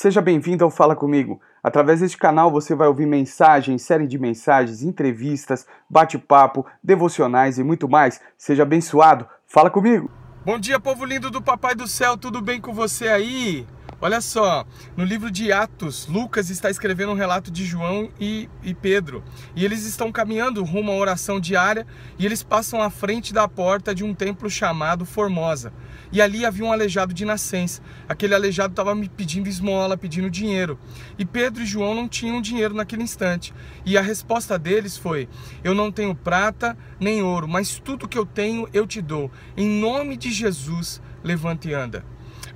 Seja bem-vindo ao Fala Comigo. Através deste canal você vai ouvir mensagens, série de mensagens, entrevistas, bate-papo, devocionais e muito mais. Seja abençoado. Fala comigo. Bom dia, povo lindo do Papai do Céu, tudo bem com você aí? Olha só, no livro de Atos, Lucas está escrevendo um relato de João e, e, Pedro. E eles estão caminhando rumo à oração diária e eles passam à frente da porta de um templo chamado Formosa. E ali havia um aleijado de nascença. Aquele aleijado estava me pedindo esmola, pedindo dinheiro. E Pedro e João não tinham dinheiro naquele instante. E a resposta deles foi: Eu não tenho prata nem ouro, mas tudo que eu tenho eu te dou. Em nome de Jesus, levante e anda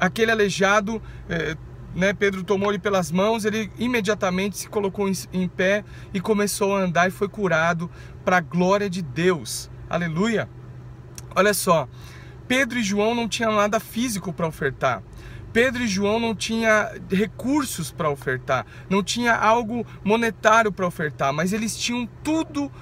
aquele aleijado, é, né, Pedro tomou ele pelas mãos, ele imediatamente se colocou em, em pé e começou a andar e foi curado para a glória de Deus. Aleluia! Olha só, Pedro e João não tinham nada físico para ofertar. Pedro e João não tinha recursos para ofertar, não tinha algo monetário para ofertar, mas eles tinham tudo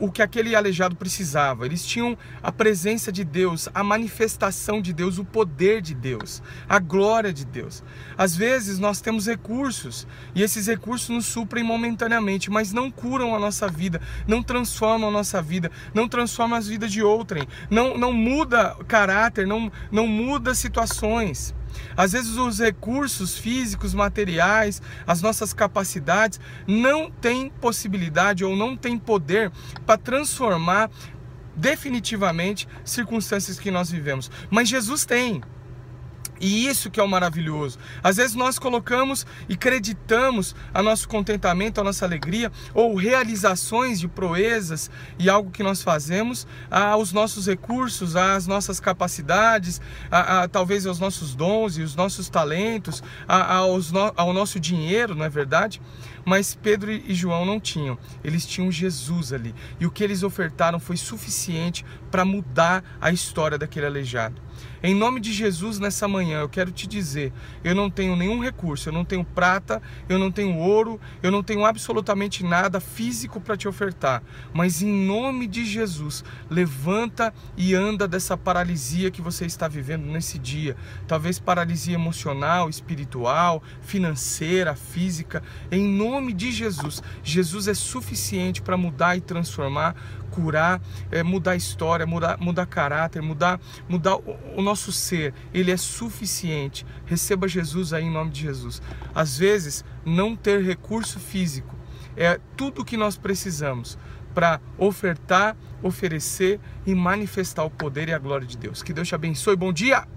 o que aquele aleijado precisava. Eles tinham a presença de Deus, a manifestação de Deus, o poder de Deus, a glória de Deus. Às vezes nós temos recursos e esses recursos nos suprem momentaneamente, mas não curam a nossa vida, não transformam a nossa vida, não transformam as vidas de outrem, não, não muda caráter, não, não muda situações. Às vezes os recursos físicos, materiais, as nossas capacidades não têm possibilidade ou não têm poder para transformar definitivamente circunstâncias que nós vivemos. Mas Jesus tem. E isso que é o maravilhoso. Às vezes nós colocamos e creditamos a nosso contentamento, a nossa alegria ou realizações de proezas e algo que nós fazemos aos nossos recursos, às nossas capacidades, a, a, talvez aos nossos dons e os nossos talentos, a, aos no, ao nosso dinheiro, não é verdade? Mas Pedro e João não tinham, eles tinham Jesus ali. E o que eles ofertaram foi suficiente para mudar a história daquele aleijado. Em nome de Jesus, nessa manhã, eu quero te dizer: eu não tenho nenhum recurso, eu não tenho prata, eu não tenho ouro, eu não tenho absolutamente nada físico para te ofertar. Mas em nome de Jesus, levanta e anda dessa paralisia que você está vivendo nesse dia. Talvez paralisia emocional, espiritual, financeira, física. Em nome de Jesus, Jesus é suficiente para mudar e transformar curar, é, mudar a história, mudar, mudar caráter, mudar, mudar o, o nosso ser. Ele é suficiente. Receba Jesus aí em nome de Jesus. Às vezes, não ter recurso físico é tudo o que nós precisamos para ofertar, oferecer e manifestar o poder e a glória de Deus. Que Deus te abençoe. Bom dia!